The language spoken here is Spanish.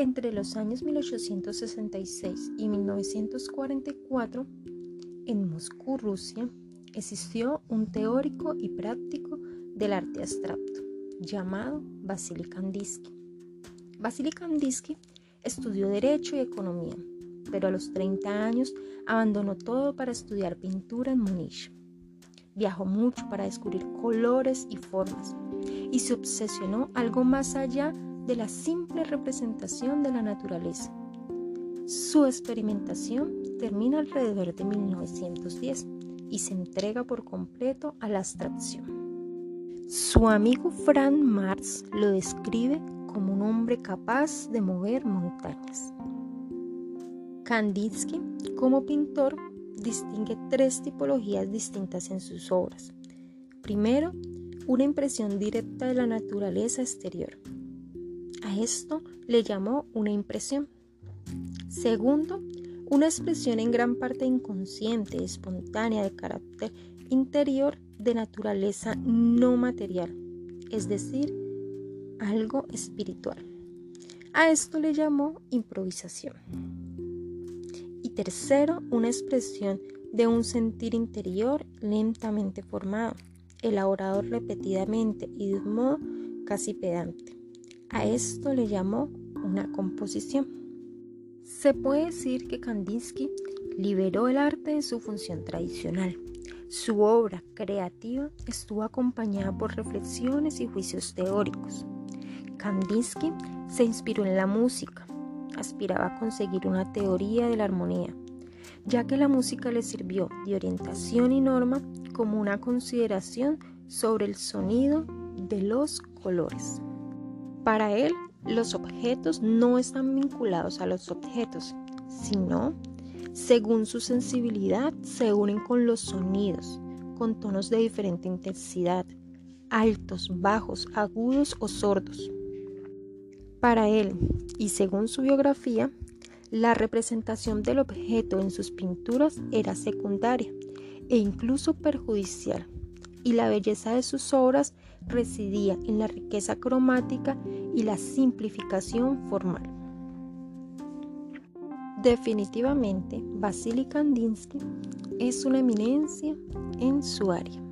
Entre los años 1866 y 1944, en Moscú, Rusia, existió un teórico y práctico del arte abstracto llamado Vasily Kandinsky. Vasily Kandinsky estudió Derecho y Economía, pero a los 30 años abandonó todo para estudiar pintura en Múnich. Viajó mucho para descubrir colores y formas y se obsesionó algo más allá de la simple representación de la naturaleza. Su experimentación termina alrededor de 1910 y se entrega por completo a la abstracción. Su amigo Frank Marx lo describe como un hombre capaz de mover montañas. Kandinsky, como pintor, distingue tres tipologías distintas en sus obras. Primero, una impresión directa de la naturaleza exterior. A esto le llamó una impresión. Segundo, una expresión en gran parte inconsciente, espontánea, de carácter interior de naturaleza no material, es decir, algo espiritual. A esto le llamó improvisación. Y tercero, una expresión de un sentir interior lentamente formado, elaborado repetidamente y de un modo casi pedante. A esto le llamó una composición. Se puede decir que Kandinsky liberó el arte de su función tradicional su obra creativa estuvo acompañada por reflexiones y juicios teóricos. Kandinsky se inspiró en la música, aspiraba a conseguir una teoría de la armonía, ya que la música le sirvió de orientación y norma como una consideración sobre el sonido de los colores. Para él, los objetos no están vinculados a los objetos, sino según su sensibilidad, se unen con los sonidos, con tonos de diferente intensidad, altos, bajos, agudos o sordos. Para él, y según su biografía, la representación del objeto en sus pinturas era secundaria e incluso perjudicial, y la belleza de sus obras residía en la riqueza cromática y la simplificación formal. Definitivamente, Vasily Kandinsky es una eminencia en su área.